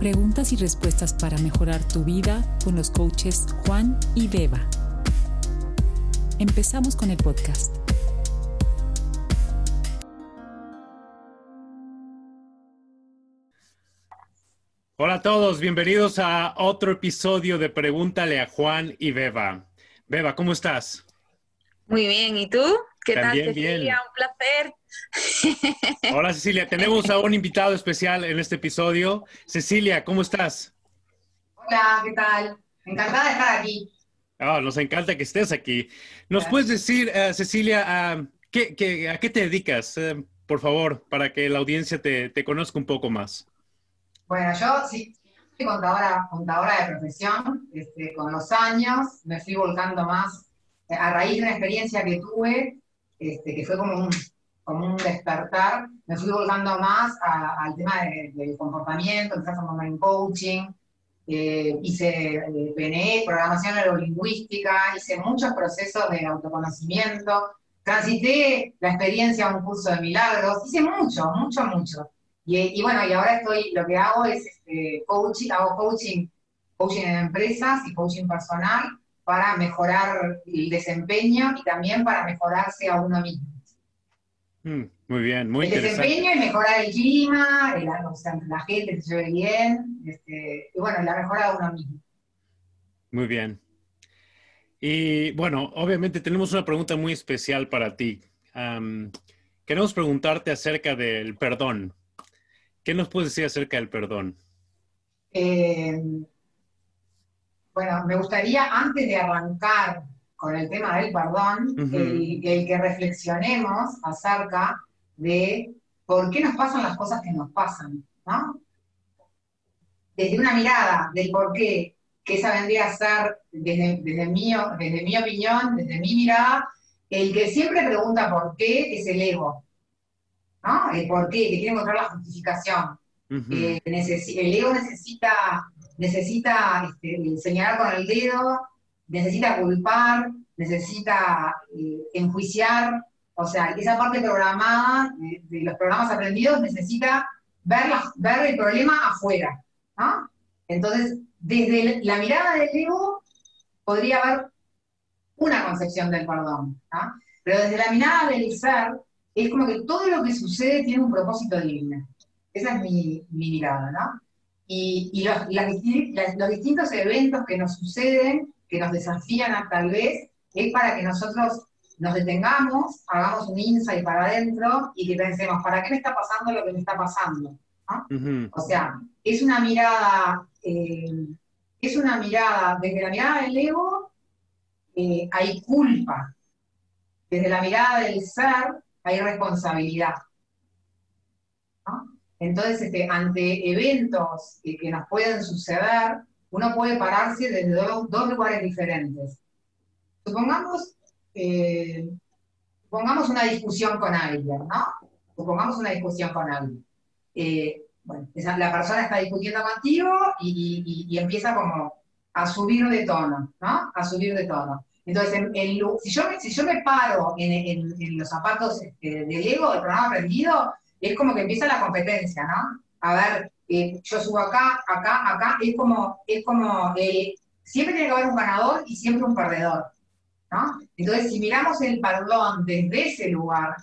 Preguntas y respuestas para mejorar tu vida con los coaches Juan y Beba. Empezamos con el podcast. Hola a todos, bienvenidos a otro episodio de Pregúntale a Juan y Beba. Beba, ¿cómo estás? Muy bien, ¿y tú? ¿Qué También tal, Cecilia? bien. Un placer. Hola Cecilia, tenemos a un invitado especial en este episodio. Cecilia, ¿cómo estás? Hola, ¿qué tal? Encantada de estar aquí. Ah, nos encanta que estés aquí. ¿Nos Gracias. puedes decir, eh, Cecilia, ah, ¿qué- qué- a qué te dedicas? Eh, por favor, para que la audiencia te, te conozca un poco más. Bueno, yo sí, soy contadora, contadora de profesión. Este, con los años me fui volcando más eh, a raíz de una experiencia que tuve, este, que fue como un, como un despertar, me fui volcando más a- al tema de- del comportamiento, empecé a formarme en coaching, eh, hice eh, PNE, programación neurolingüística, hice muchos procesos de autoconocimiento, transité la experiencia a un curso de milagros, hice mucho, mucho, mucho. Y, y bueno, y ahora estoy, lo que hago es este, coaching, hago coaching, coaching en empresas y coaching personal para mejorar el desempeño y también para mejorarse a uno mismo. Mm, muy bien, muy el interesante. desempeño y mejorar el clima, el- o sea, la gente que se lleve bien, este, y bueno, la mejora de uno mismo. Muy bien. Y bueno, obviamente tenemos una pregunta muy especial para ti. Queremos preguntarte acerca del perdón. ¿Qué nos puedes decir acerca del perdón? Eh, bueno, me gustaría, antes de arrancar con el tema del perdón, Ujú. el, el que reflexionemos acerca de por qué nos pasan las cosas que nos pasan, ¿no? Desde una mirada del por qué, que esa vendría a ser, desde, desde, mi, desde mi opinión, desde mi mirada, el que siempre pregunta por qué es el ego, ¿no? El por qué, que quiere encontrar la justificación. Eh, el ego necesita, necesita este, señalar con el dedo, necesita culpar, necesita eh, enjuiciar, o sea, esa parte programada de, de los programas aprendidos necesita ver, el problema afuera. Entonces, desde la mirada del ego podría haber una concepción del perdón, ¿no? Pero desde la mirada del ser, es como que todo lo que sucede tiene un propósito divino. Esa es mi, mi mirada. Y, los distintos eventos que nos suceden, que nos desafían a, tal vez, es para que nosotros nos detengamos, hagamos un insight para adentro y que pensemos, ¿para qué me está pasando lo que me está pasando? O sea, es una mirada, eh, es una mirada, desde la mirada del ego eh, hay culpa, desde la mirada del ser hay responsabilidad. ¿no? Entonces, este, ante eventos que, que nos pueden suceder, uno puede pararse desde dos, dos lugares diferentes. Supongamos, eh, supongamos una discusión con alguien, ¿no? Supongamos una discusión con alguien. Eh, bueno, esa- la persona está discutiendo contigo y, y- y- empieza como a subir de tono, ¿no? A subir de tono. Entonces, en- en si, yo me, si yo me paro en, en- en los zapatos este, del ego, del programa aprendido, es como que empieza la competencia, ¿no? A ver, yo subo acá, acá, acá, es como, es como, eh, siempre tiene que haber un ganador y siempre un perdedor, ¿no? Entonces, si miramos el perdón desde ese lugar,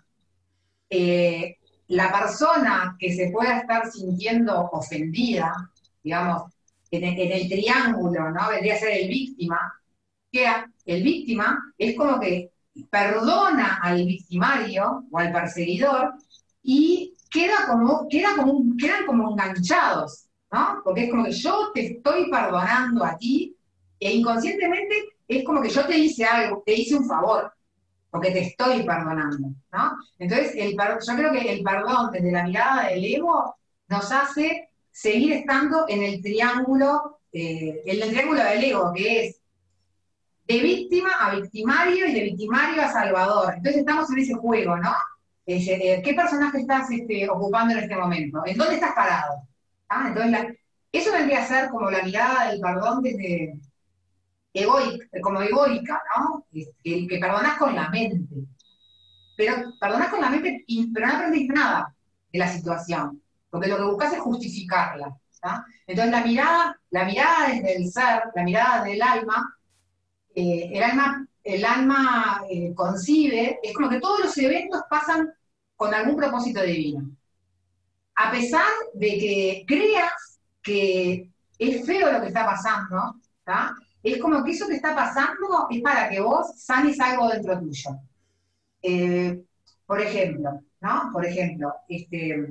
eh, la persona que se pueda estar sintiendo ofendida, digamos, en el, en el triángulo, ¿no? Vendría a ser el víctima, que el víctima es como que perdona al victimario o al perseguidor y queda como, queda como quedan como enganchados, ¿no? Porque es como que yo te estoy perdonando a ti e inconscientemente es como que yo te hice algo, te hice un favor, porque te estoy perdonando, ¿no? Entonces, el yo creo que el perdón desde la mirada del ego nos hace seguir estando en el triángulo, eh, en el triángulo del ego, que es de víctima a victimario y de victimario a salvador. Entonces estamos en ese juego, ¿no? Es, eh, ¿Qué personaje estás este, ocupando en este momento? ¿En dónde estás parado? ¿Ah? Entonces, la- eso vendría a ser como la mirada del perdón desde egoica, como egoica, ¿no? Que, que perdonás con la mente. Pero perdonás con la mente, pero no aprendiste nada de la situación. Porque lo que buscas es justificarla. Entonces la mirada, la mirada desde el ser, la mirada del alma, eh, el alma, eh, concibe, es como que todos los eventos pasan con algún propósito divino. A pesar de que creas que es feo lo que está pasando, es como que eso que está pasando es para que vos sanes algo dentro tuyo. Eh, por ejemplo, ¿no? Por ejemplo, este,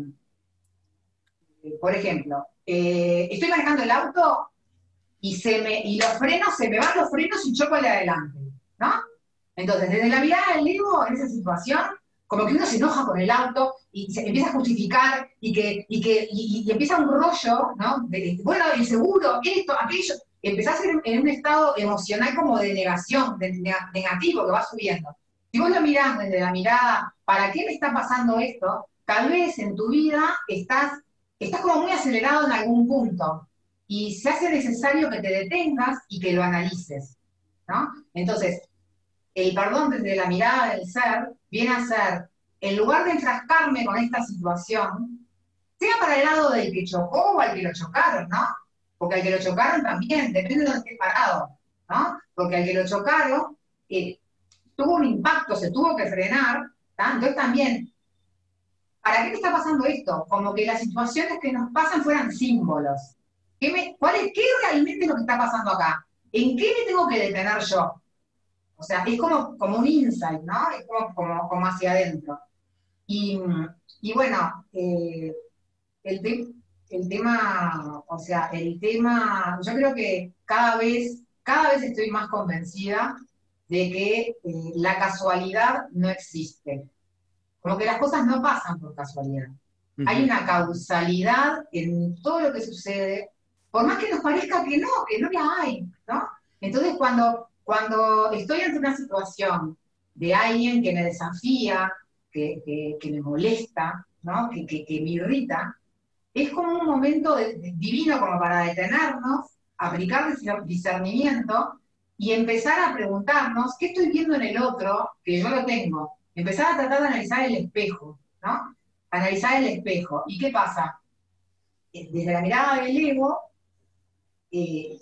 por ejemplo, eh, estoy manejando el auto y, se me, y los frenos, se me van los frenos y choco de adelante, ¿no? Entonces, desde la mirada del ego, en esa situación, como que uno se enoja con el auto y se empieza a justificar y que, y que y, empieza un rollo, ¿no? bueno, el seguro, esto, aquello. Empezás en, en un estado emocional como de negación, de negativo que va subiendo. Si vos lo mirás desde la mirada, ¿para qué me está pasando esto? Tal vez en tu vida estás estás como muy acelerado en algún punto y se hace necesario que te detengas y que lo analices, ¿no? Entonces, el perdón desde la mirada del ser viene a ser, en lugar de enfrascarme con esta situación, sea para el lado del que chocó o al que lo chocaron, ¿no? Porque al que lo chocaron también, depende de dónde esté parado, ¿no? Porque al que lo chocaron eh, tuvo un impacto, se tuvo que frenar, entonces también ¿para qué me está pasando esto? Como que las situaciones que nos pasan fueran símbolos. ¿Qué, me, cuál es, ¿Qué realmente es lo que está pasando acá? ¿En qué me tengo que detener yo? O sea, es como, como un insight, ¿no? Es como, como, hacia adentro. Y, bueno, eh, el, el tema, o sea, el tema, yo creo que cada vez, cada vez estoy más convencida de que eh, la casualidad no existe. Como que las cosas no pasan por casualidad. Hay una causalidad en todo lo que sucede, por más que nos parezca que no, que no la hay, ¿no? Entonces, cuando, cuando estoy ante una situación de alguien que me desafía, que, me molesta, ¿no? que, me irrita, es como un momento divino como para detenernos, aplicar discernimiento y empezar a preguntarnos qué estoy viendo en el otro que yo lo tengo empezar a tratar de analizar el espejo, ¿no? Analizar el espejo. ¿Y qué pasa? Eh, desde la mirada del ego, eh,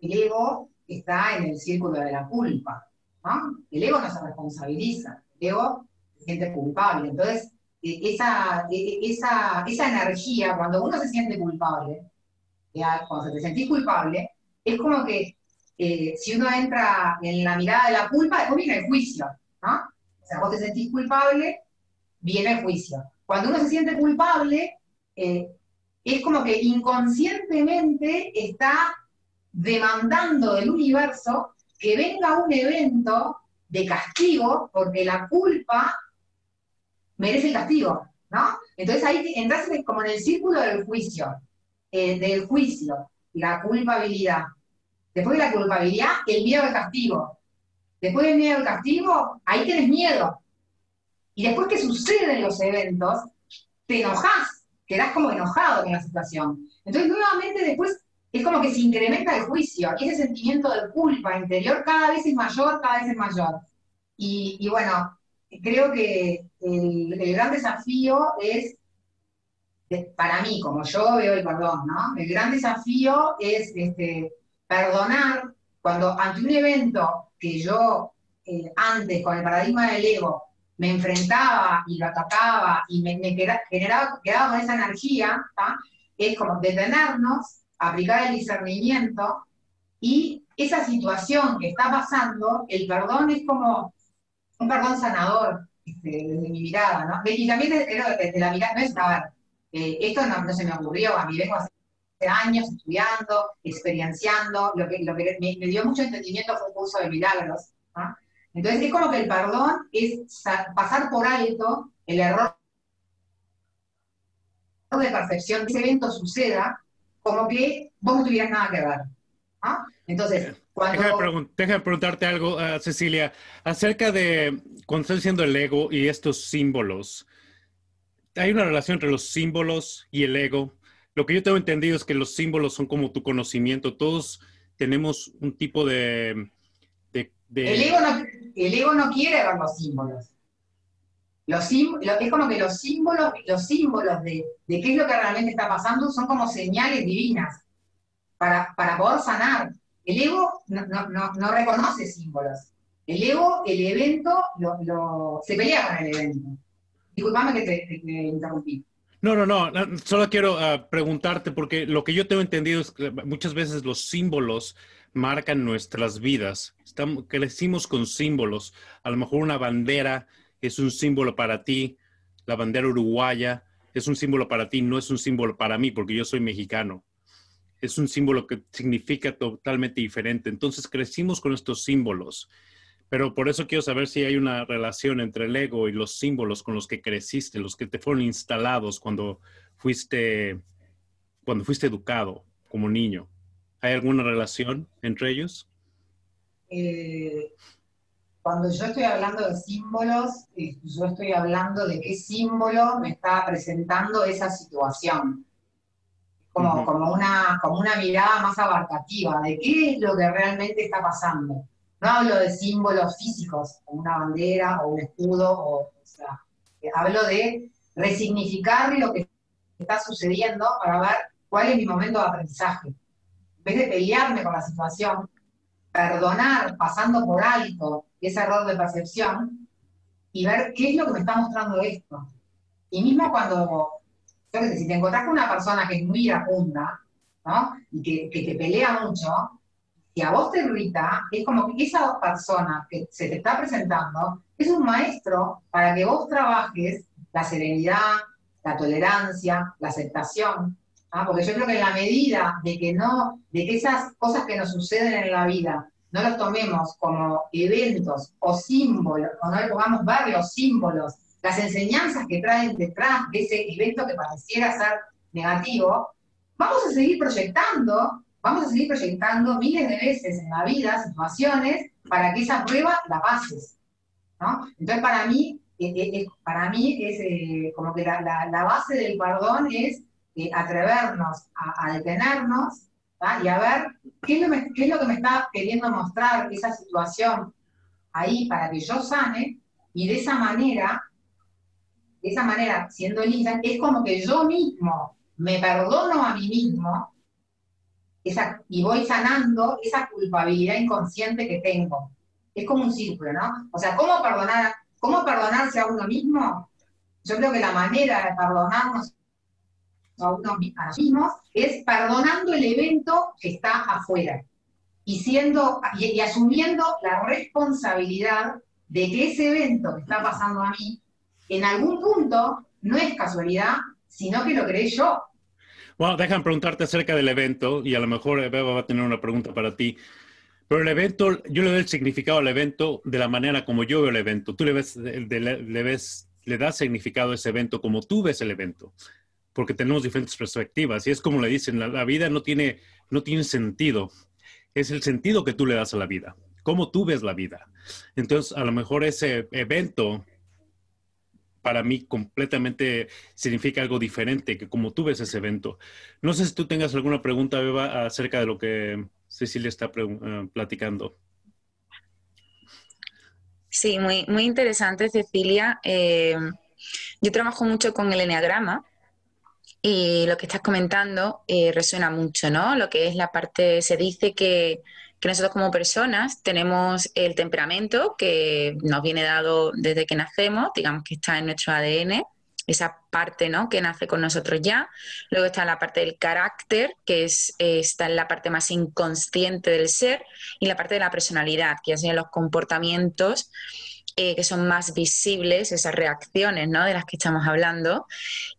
el ego está en el círculo de la culpa. El ego no se responsabiliza, el ego se siente culpable. Entonces, eh, esa, esa, esa energía, cuando uno se siente culpable, cuando te sentís culpable, es como que si uno entra en la mirada de la culpa, después viene el juicio. O sea, vos te sentís culpable, viene el juicio. Cuando uno se siente culpable, eh, es como que inconscientemente está demandando del universo que venga un evento de castigo, porque la culpa merece el castigo, ¿no? Entonces ahí entras como en el círculo del juicio, eh, del juicio, la culpabilidad. Después de la culpabilidad, el miedo al castigo. Después del miedo al castigo, ahí tienes miedo. Y después que suceden los eventos, te enojas, quedás como enojado con la situación. Entonces, nuevamente después es como que se incrementa el juicio ese sentimiento de culpa interior cada vez es mayor, cada vez es mayor. Y, bueno, creo que el, gran desafío es, para mí, como yo veo el perdón, ¿no? El gran desafío es este, perdonar cuando ante un evento que yo eh, antes con el paradigma del ego me enfrentaba y lo atacaba y me, generaba, quedaba con esa energía, es como detenernos, aplicar el discernimiento y esa situación que está pasando, el perdón es como un perdón sanador este, desde mi mirada, ¿no? Y también desde, la mirada, no es, a ver, eh, esto no, se me ocurrió, a mí vengo a años estudiando, experienciando, lo que, lo que me, dio mucho entendimiento fue un curso de milagros. Entonces es como que el perdón es pasar por alto el error de perfección, que ese evento suceda como que vos no tuvieras nada que ver. Entonces, cuando... Déjame, preguntarte algo, uh, Cecilia, acerca de cuando estás diciendo el ego y estos símbolos. ¿Hay una relación entre los símbolos y el ego? Lo que yo tengo entendido es que los símbolos son como tu conocimiento. Todos tenemos un tipo de... El, ego no, quiere ver los símbolos. Los es como que los símbolos, los símbolos de, de, qué es lo que realmente está pasando son como señales divinas para, para poder sanar. El ego no, no, no, reconoce símbolos. El ego, el evento, lo, se pelea con el evento. Disculpame que te, interrumpí. No, no, no, solo quiero ah, preguntarte porque lo que yo tengo entendido es que muchas veces los símbolos marcan nuestras vidas. Estamos, crecimos con símbolos. A lo mejor una bandera es un símbolo para ti, la bandera uruguaya es un símbolo para ti, no es un símbolo para mí porque yo soy mexicano. Es un símbolo que significa totalmente diferente. Entonces crecimos con estos símbolos. Pero por eso quiero saber si hay una relación entre el ego y los símbolos con los que creciste, los que te fueron instalados cuando fuiste, cuando fuiste educado como niño. ¿Hay alguna relación entre ellos? Eh, cuando yo estoy hablando de símbolos, eh, yo estoy hablando de qué símbolo me está presentando esa situación. Como, como, una, como una mirada más abarcativa de qué es lo que realmente está pasando. No hablo de símbolos físicos, como una bandera o un escudo, o, sea, eh, hablo de resignificar lo que está sucediendo para ver cuál es mi momento de aprendizaje. En vez de pelearme con la situación, perdonar pasando por alto ese error de percepción y ver qué es lo que me está mostrando esto. Y mismo cuando, yo sé, si te encontrás con una persona que es muy iracunda, ¿no? Y que, que te pelea mucho, si a vos te irrita, es como que esa persona que se te está presentando es un maestro para que vos trabajes la serenidad, la tolerancia, la aceptación. ¿ah? Porque yo creo que en la medida de que no, de que esas cosas que nos suceden en la vida no los tomemos como eventos o símbolos, o no le pongamos varios símbolos, las enseñanzas que traen detrás de ese evento que pareciera ser negativo, vamos a seguir proyectando vamos a seguir proyectando miles de veces en la vida situaciones para que esa prueba la pases. ¿no? Entonces, para mí, eh, eh, eh, para mí es como que la, base del perdón es atrevernos a, detenernos y a ver qué es, lo que me está queriendo mostrar esa situación ahí para que yo sane y de esa manera, de esa manera, siendo linda, es como que yo mismo me perdono a mí mismo y voy sanando esa culpabilidad inconsciente que tengo. Es como un círculo, ¿no? O sea, ¿cómo, perdonar, ¿cómo perdonarse a uno mismo? Yo creo que la manera de perdonarnos a uno mismos es perdonando el evento que está afuera y, siendo, y asumiendo la responsabilidad de que ese evento que está pasando a mí, en algún punto, no es casualidad, sino que lo creé yo. Bueno, déjame preguntarte acerca del evento y a lo mejor Eva va a tener una pregunta para ti. Pero el evento, yo le doy el significado al evento de la manera como yo veo el evento. Tú le ves, le, ves, le das significado a ese evento como tú ves el evento, porque tenemos diferentes perspectivas. Y es como le dicen, la, vida no tiene, no tiene sentido. Es el sentido que tú le das a la vida, cómo tú ves la vida. Entonces, a lo mejor ese evento para mí completamente significa algo diferente que como tú ves ese evento. No sé si tú tengas alguna pregunta, Beba, acerca de lo que Cecilia está eh, platicando. Sí, muy, muy interesante, Cecilia. Eh, yo trabajo mucho con el Enneagrama y lo que estás comentando eh, resuena mucho, ¿no? Lo que es la parte, se dice que que nosotros como personas tenemos el temperamento que nos viene dado desde que nacemos, digamos que está en nuestro ADN, esa parte ¿no? que nace con nosotros ya. Luego está la parte del carácter, que es, está en la parte más inconsciente del ser, y la parte de la personalidad, que son los comportamientos eh, que son más visibles, esas reacciones ¿no? de las que estamos hablando,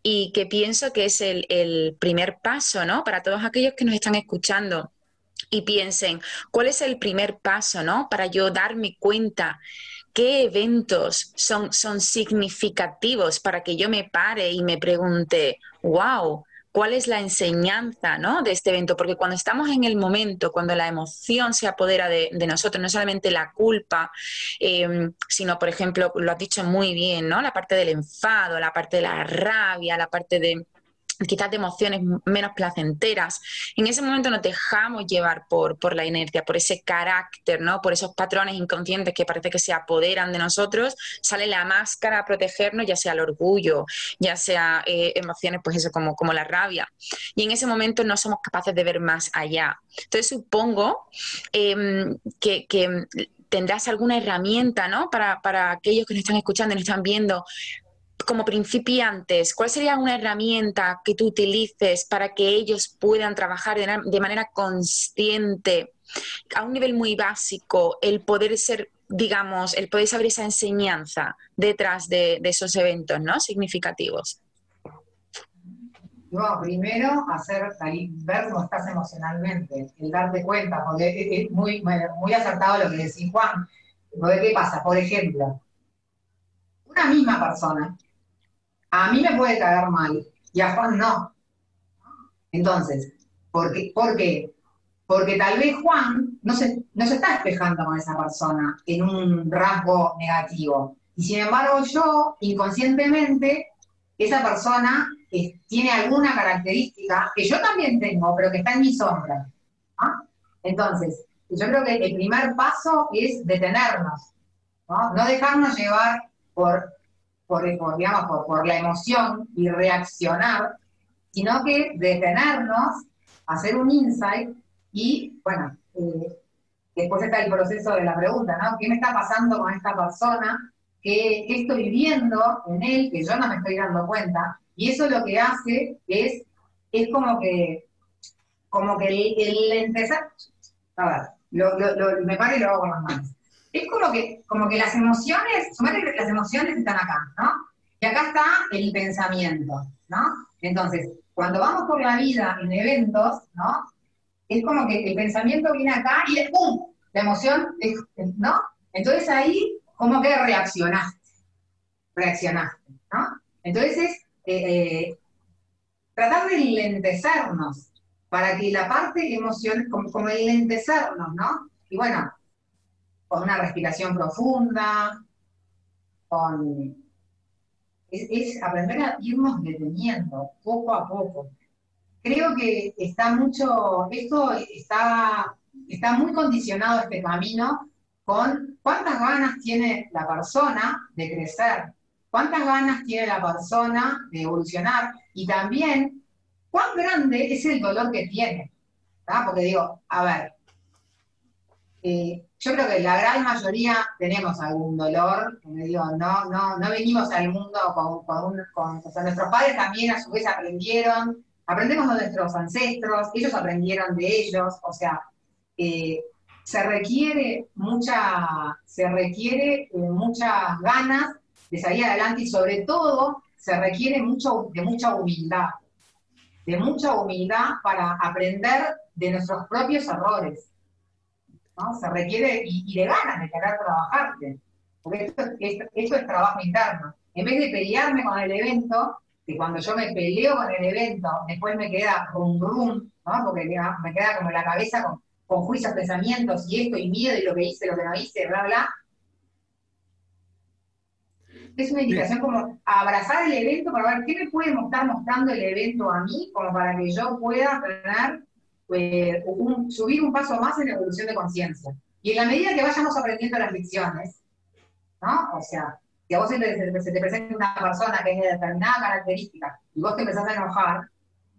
y que pienso que es el, primer paso ¿no? para todos aquellos que nos están escuchando y piensen, ¿cuál es el primer paso, ¿no? Para yo darme cuenta qué eventos son, son significativos para que yo me pare y me pregunte, wow, ¿cuál es la enseñanza ¿no? de este evento? Porque cuando estamos en el momento, cuando la emoción se apodera de, nosotros, no solamente la culpa, em, sino, por ejemplo, lo has dicho muy bien, ¿no? La parte del enfado, la parte de la rabia, la parte de quizás de emociones menos placenteras. En ese momento nos dejamos llevar por, por la inercia, por ese carácter, ¿no? por esos patrones inconscientes que parece que se apoderan de nosotros, sale la máscara a protegernos, ya sea el orgullo, ya sea eh, emociones, pues eso, como, como la rabia. Y en ese momento no somos capaces de ver más allá. Entonces supongo em, que, tendrás alguna herramienta, ¿no? Para, para, aquellos que nos están escuchando y nos están viendo, como principiantes, ¿cuál sería una herramienta que tú utilices para que ellos puedan trabajar de, manera consciente, a un nivel muy básico, el poder ser, digamos, el poder saber esa enseñanza detrás de, esos eventos ¿no? significativos? No, primero hacer ver cómo estás emocionalmente, el darte cuenta, porque es muy, muy acertado lo que decís Juan. ¿Qué pasa? Por ejemplo, una misma persona a mí me puede caer mal y a Juan no. Entonces, ¿por qué? Porque tal vez Juan no se, no se está espejando con esa persona en un rasgo negativo. Y sin embargo yo, inconscientemente, esa persona tiene alguna característica que yo también tengo, pero que está en mi sombra. ¿ah? Entonces, yo creo que el primer paso es detenernos, ¿no? no dejarnos llevar por por, digamos, por, la emoción y reaccionar, sino que detenernos, hacer un insight y, bueno, eh, después está el proceso de la pregunta, ¿no? ¿Qué me está pasando con esta persona? ¿Qué, estoy viendo en él que yo no me estoy dando cuenta? Y eso lo que hace es, es como que, como que el, empezar, a ver, me paro y lo hago con las manos es como que, como que las emociones, que las emociones están acá, ¿no? Y acá está el pensamiento, ¿no? Entonces, cuando vamos por la vida en eventos, ¿no? Es como que el pensamiento viene acá y es ¡pum! La emoción, ¿no? Entonces ahí, como que reaccionaste, reaccionaste, ¿no? Entonces, eh, eh, tratar de lentecernos para que la parte emocional, como, como lentecernos, ¿no? Y bueno, con una respiración profunda, con... Es, aprender a irnos deteniendo poco a poco. Creo que está mucho, esto está, está muy condicionado este camino con cuántas ganas tiene la persona de crecer, cuántas ganas tiene la persona de evolucionar y también cuán grande es el dolor que tiene. Porque digo, a ver, eh, yo creo que la gran mayoría tenemos algún dolor, no, no, no venimos al mundo con, con, o sea, nuestros padres también a su vez aprendieron, aprendemos de nuestros ancestros, ellos aprendieron de ellos, o sea, eh, se requiere mucha, se requiere eh, muchas ganas de salir adelante y sobre todo se requiere mucho, de mucha humildad, de mucha humildad para aprender de nuestros propios errores se requiere, y, de ganas de querer trabajarte, porque esto, es trabajo interno. En vez de pelearme con el evento, que cuando yo me peleo con el evento, después me queda rum rum, ¿no? porque me queda como la cabeza con, con juicios, pensamientos y esto y miedo y lo que hice, lo que no hice, bla, bla. Es una indicación como abrazar el evento para ver qué me puede estar mostrando el evento a mí, como para que yo pueda tener eh, subir un paso más en la evolución de conciencia. Y en la medida que vayamos aprendiendo las lecciones, ¿no? O sea, si a vos se te, presenta una persona que es de determinada característica y vos te empezás a enojar,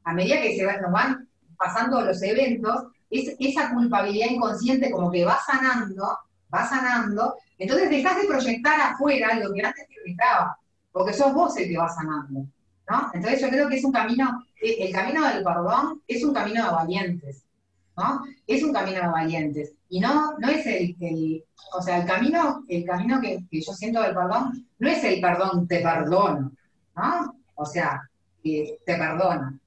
a medida que se nos van pasando los eventos, es, esa culpabilidad inconsciente como que va sanando, va sanando, entonces dejás de proyectar afuera lo que antes te irritaba, porque sos vos el que va sanando. Entonces yo creo que es un camino, eh, el camino del perdón es un camino de valientes, ¿no? Es un camino de valientes. Y no, no es el, o sea, el camino, el camino que, yo siento del perdón, no es el perdón, te perdono, ¿no? O sea, te perdono.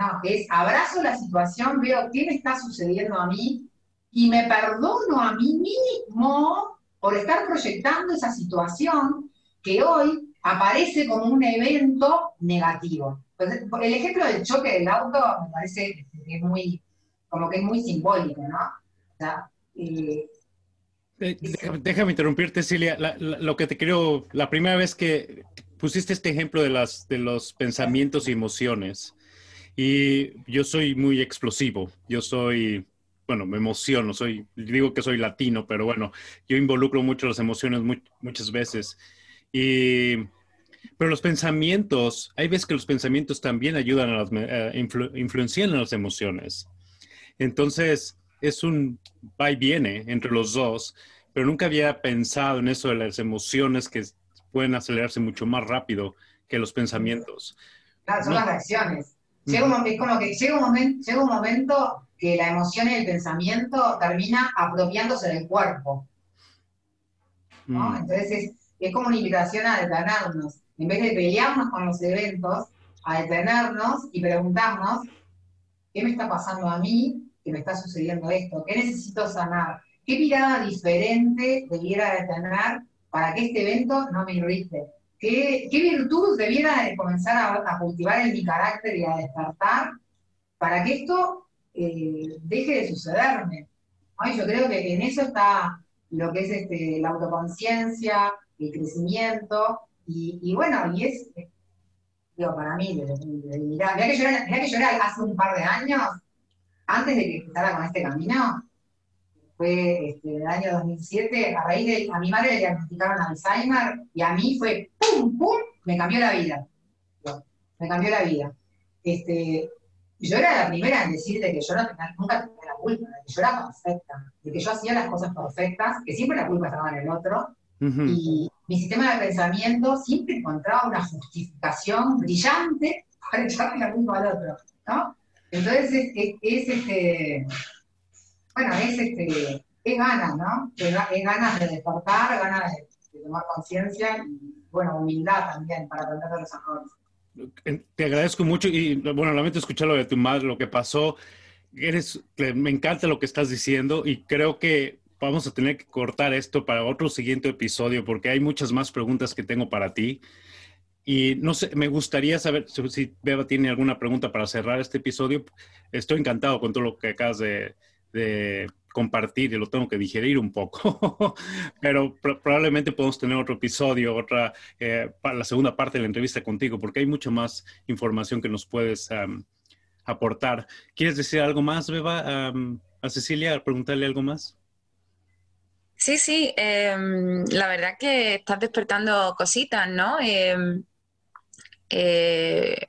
No, es abrazo la situación, veo qué me está sucediendo a mí y me perdono a mí mismo por estar proyectando esa situación que hoy aparece como un evento negativo. el ejemplo del choque del auto me parece que es muy, como que es muy simbólico, ¿no? Eh, déjame, interrumpirte, Cilia. lo que te creo, la primera vez que pusiste este ejemplo de, las, de los pensamientos y emociones. Y yo soy muy explosivo. Yo soy, bueno, me emociono. Soy, digo que soy latino, pero bueno, yo involucro mucho las emociones muchas veces. Y, pero los pensamientos, hay veces que los pensamientos también ayudan a las, uh, influencian las emociones. Entonces, es un va y viene entre los dos, pero nunca había pensado en eso de las emociones que pueden acelerarse mucho más rápido que los pensamientos. Claro, son las reacciones. Llega un, es como que llega un, momento, llega un momento que la emoción y el pensamiento termina apropiándose del cuerpo. ¿no? Mm. Entonces es, como una invitación a detenernos. En vez de pelearnos con los eventos, a detenernos y preguntarnos, ¿qué me está pasando a mí? ¿Qué me está sucediendo esto? ¿Qué necesito sanar? ¿Qué mirada diferente debiera de tener para que este evento no me irrite? ¿Qué, virtud debiera de comenzar a, cultivar en mi carácter y a despertar para que esto eh, deje de sucederme? Yo creo que en eso está lo que es este, la autoconciencia, el crecimiento, y, bueno, y es, digo, para mí, mirá, que yo era, que yo hace un par de años, antes de que empezara con este camino, fue este, el año 2007, a raíz de, a mi madre le diagnosticaron Alzheimer y a mí fue pum, pum, me cambió la vida. Me cambió la vida. Este, yo era la primera en decirte que yo no tenía, nunca tenía la culpa, de que yo era perfecta, de que yo hacía las cosas perfectas, que siempre la culpa estaba en el otro, y mi sistema de pensamiento siempre encontraba una justificación brillante para echarle la culpa al otro, ¿no? Entonces es, es este, bueno, es, este, es ganas, ¿no? Es, ganas de despertar, ganas de, tomar conciencia y, bueno, humildad también para aprender de los errores. Te agradezco mucho y, bueno, lamento escuchar lo de tu madre, lo que pasó. Eres, me encanta lo que estás diciendo y creo que vamos a tener que cortar esto para otro siguiente episodio porque hay muchas más preguntas que tengo para ti. Y no sé, me gustaría saber si Beba tiene alguna pregunta para cerrar este episodio. Estoy encantado con todo lo que acabas de, de compartir y lo tengo que digerir un poco, pero probablemente podemos tener otro episodio, otra, eh, para la segunda parte de la entrevista contigo, porque hay mucha más información que nos puedes aportar. ¿Quieres decir algo más, Beba? a Cecilia, preguntarle algo más. Sí, sí, em, la verdad que estás despertando cositas, ¿no? Em, eh,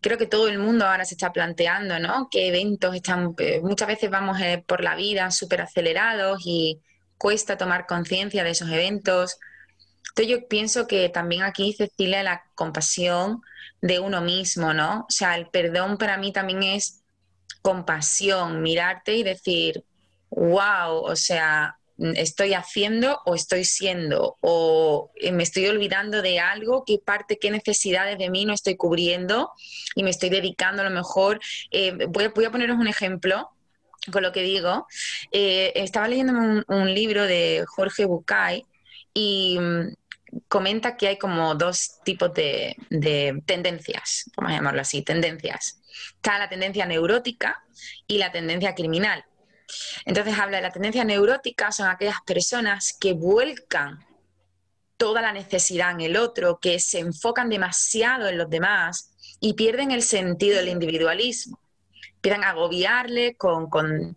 creo que todo el mundo ahora se está planteando, ¿no? ¿Qué eventos están? Eh, muchas veces vamos eh, por la vida súper acelerados y cuesta tomar conciencia de esos eventos. Entonces yo pienso que también aquí, Cecilia, la compasión de uno mismo, ¿no? O sea, el perdón para mí también es compasión, mirarte y decir, wow, o sea, estoy haciendo o estoy siendo o eh, me estoy olvidando de algo, qué parte, qué necesidades de mí no estoy cubriendo y me estoy dedicando a lo mejor. Eh, voy, a, poneros un ejemplo con lo que digo. Eh, estaba leyendo un, libro de Jorge Bucay y mm, comenta que hay como dos tipos de, de tendencias, vamos a llamarlo así, tendencias. Está la tendencia neurótica y la tendencia criminal. Entonces habla de la tendencia neurótica, son aquellas personas que vuelcan toda la necesidad en el otro, que se enfocan demasiado en los demás y pierden el sentido del individualismo. Empiezan a agobiarle con, con,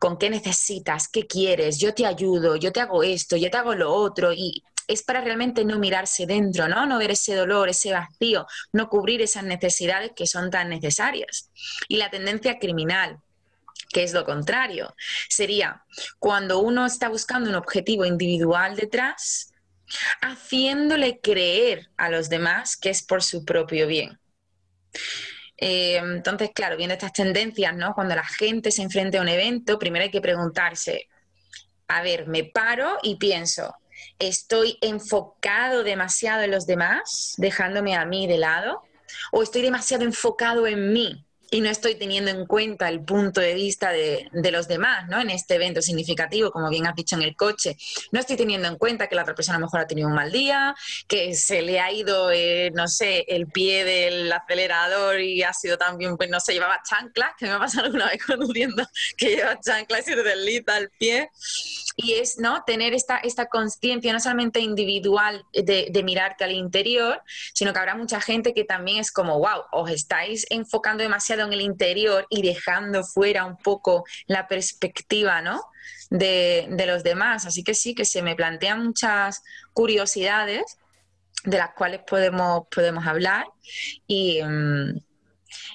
con qué necesitas, qué quieres, yo te ayudo, yo te hago esto, yo te hago lo otro, y es para realmente no mirarse dentro, ¿no? No ver ese dolor, ese vacío, no cubrir esas necesidades que son tan necesarias. Y la tendencia criminal, que es lo contrario. Sería cuando uno está buscando un objetivo individual detrás, haciéndole creer a los demás que es por su propio bien. Eh, entonces, claro, viendo estas tendencias, ¿no? Cuando la gente se enfrenta a un evento, primero hay que preguntarse, a ver, me paro y pienso, ¿estoy enfocado demasiado en los demás, dejándome a mí de lado? ¿O estoy demasiado enfocado en mí? Y no estoy teniendo en cuenta el punto de vista de, los demás, ¿no? En este evento significativo, como bien has dicho en el coche, no estoy teniendo en cuenta que la otra persona a lo mejor ha tenido un mal día, que se le ha ido, eh, no sé, el pie del acelerador y ha sido también, pues no sé, llevaba chanclas, que me ha pasado alguna vez conduciendo que lleva chanclas y se deslita el pie. Y es, ¿no? Tener esta, esta conciencia no solamente individual de, de mirarte al interior, sino que habrá mucha gente que también es como, wow, os estáis enfocando demasiado en el interior y dejando fuera un poco la perspectiva, ¿no? De, los demás. Así que sí, que se me plantean muchas curiosidades de las cuales podemos, podemos hablar. Y mm,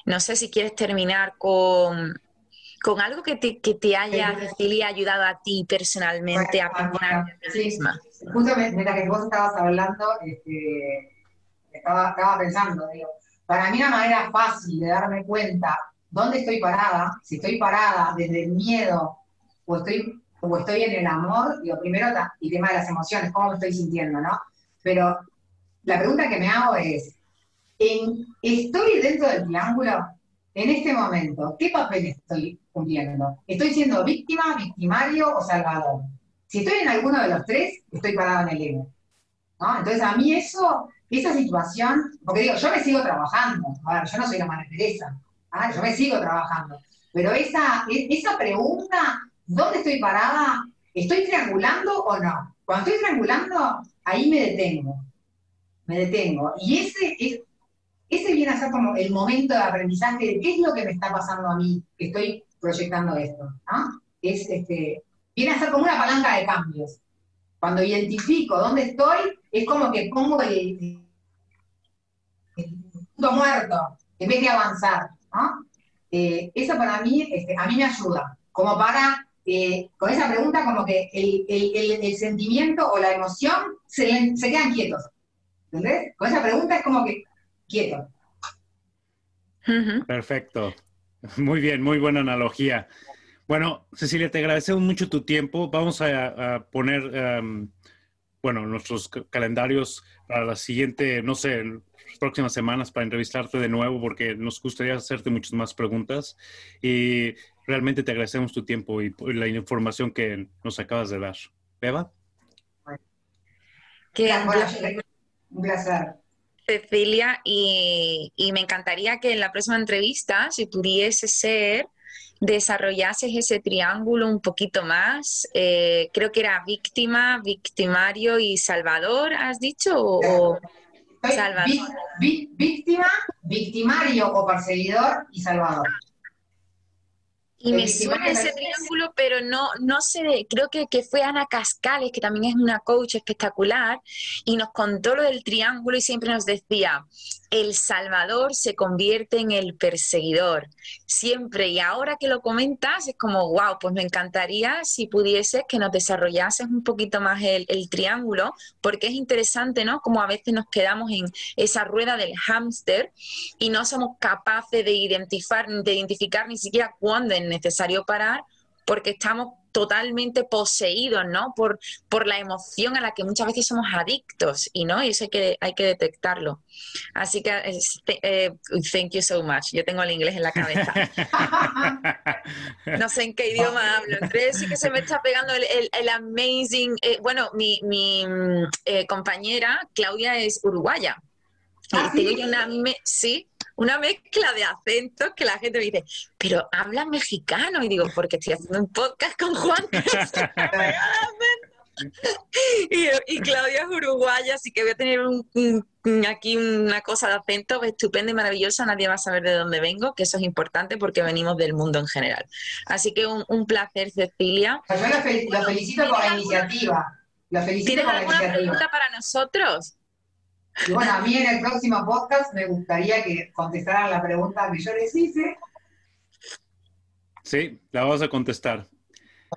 no sé si quieres terminar con, con algo que te, que te haya, Cecilia, ayudado a ti personalmente a pensar sí, misma. Justo mientras que vos estabas hablando, este, estaba, estaba pensando, digo, para mí una manera fácil de darme cuenta dónde estoy parada, si estoy parada desde el miedo o estoy, o estoy en el amor, digo, primero el tema de las emociones, cómo me estoy sintiendo, ¿no? Pero la pregunta que me hago es, ¿estoy dentro del triángulo? En este momento, ¿qué papel estoy cumpliendo? ¿Estoy siendo víctima, victimario o salvador? Si estoy en alguno de los tres, estoy parada en el ego. ¿no? Entonces, a mí eso esa situación, porque digo, yo me sigo trabajando, a yo no soy la Madre ¿ah? yo me sigo trabajando, pero esa, e, esa pregunta, ¿dónde estoy parada? ¿Estoy triangulando o no? Cuando estoy triangulando, ahí me detengo, me detengo. Y ese, ese viene a ser como el momento de aprendizaje de qué es lo que me está pasando a mí, que estoy proyectando esto. Es, este, viene a ser como una palanca de cambios. Cuando identifico dónde estoy, es como que pongo el, punto muerto en vez de avanzar. ¿no? Eh, eso para mí, este, a mí me ayuda, como para, eh, con esa pregunta, como que el, sentimiento o la emoción se, se quedan quietos. ¿Entendés? Con esa pregunta es como que quieto. Perfecto. Muy bien, muy buena analogía. Bueno, Cecilia, te agradecemos mucho tu tiempo. Vamos a, poner, em, bueno, nuestros calendarios para la siguiente, no sé, próximas semanas para entrevistarte de nuevo porque nos gustaría hacerte muchas más preguntas y realmente te agradecemos tu tiempo y la información que nos acabas de dar. Beba. un placer. Cecilia, y, y me encantaría que en la próxima entrevista, si pudiese ser desarrollases ese triángulo un poquito más. Eh, creo que era víctima, victimario y salvador, ¿has dicho? O, salvador. víctima, victimario o perseguidor y salvador. Y me suena ese triángulo, pero no, no sé, creo que, que, fue Ana Cascales, que también es una coach espectacular, y nos contó lo del triángulo y siempre nos decía, el salvador se convierte en el perseguidor, siempre. Y ahora que lo comentas, es como, wow, pues me encantaría si pudieses que nos desarrollases un poquito más el, triángulo, porque es interesante, ¿no? Como a veces nos quedamos en esa rueda del hámster y no somos capaces de identificar, de identificar ni siquiera cuándo es necesario parar, porque estamos totalmente poseídos, ¿no? Por, por la emoción a la que muchas veces somos adictos y no, y eso hay que, hay que detectarlo. Así que, este, eh, thank you so much. Yo tengo el inglés en la cabeza. no sé en qué idioma hablo. Entre sí que se me está pegando el, el, amazing. Eh, bueno, mi, mi eh, compañera Claudia es uruguaya. ¿Ah, ¿sí? una, sí, una mezcla de acentos que la gente me dice, pero habla mexicano. Y digo, porque estoy haciendo un podcast con Juan. y, y, Claudia es uruguaya, así que voy a tener aquí una cosa de acento estupenda y maravillosa. Nadie va a saber de dónde vengo, que eso es importante porque venimos del mundo en general. Así que un, placer, Cecilia. Pues yo lo, felicito por la iniciativa. ¿Tienes alguna pregunta para nosotros? Y bueno, a mí en el próximo podcast me gustaría que contestaran la pregunta que yo les hice. Sí, la vamos a contestar.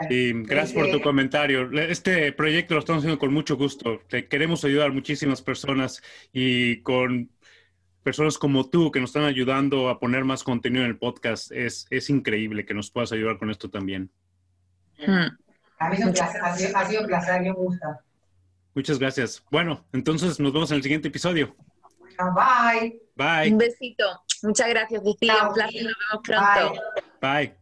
y gracias por tu eh, comentario. Este proyecto lo estamos haciendo con mucho gusto. Te queremos ayudar a muchísimas personas y con personas como tú que nos están ayudando a poner más contenido en el podcast. Es, es increíble que nos puedas ayudar con esto también. Hmm. A mí es un placer, ha sido, ha sido un placer, me gusta. Muchas gracias. Bueno, entonces nos vemos en el siguiente episodio. Ah, bye. Bye. Un besito. Muchas gracias, Vicky. Un placer. Nos vemos pronto. Bye. Bye.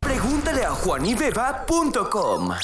Pregúntale a juanibeba.com.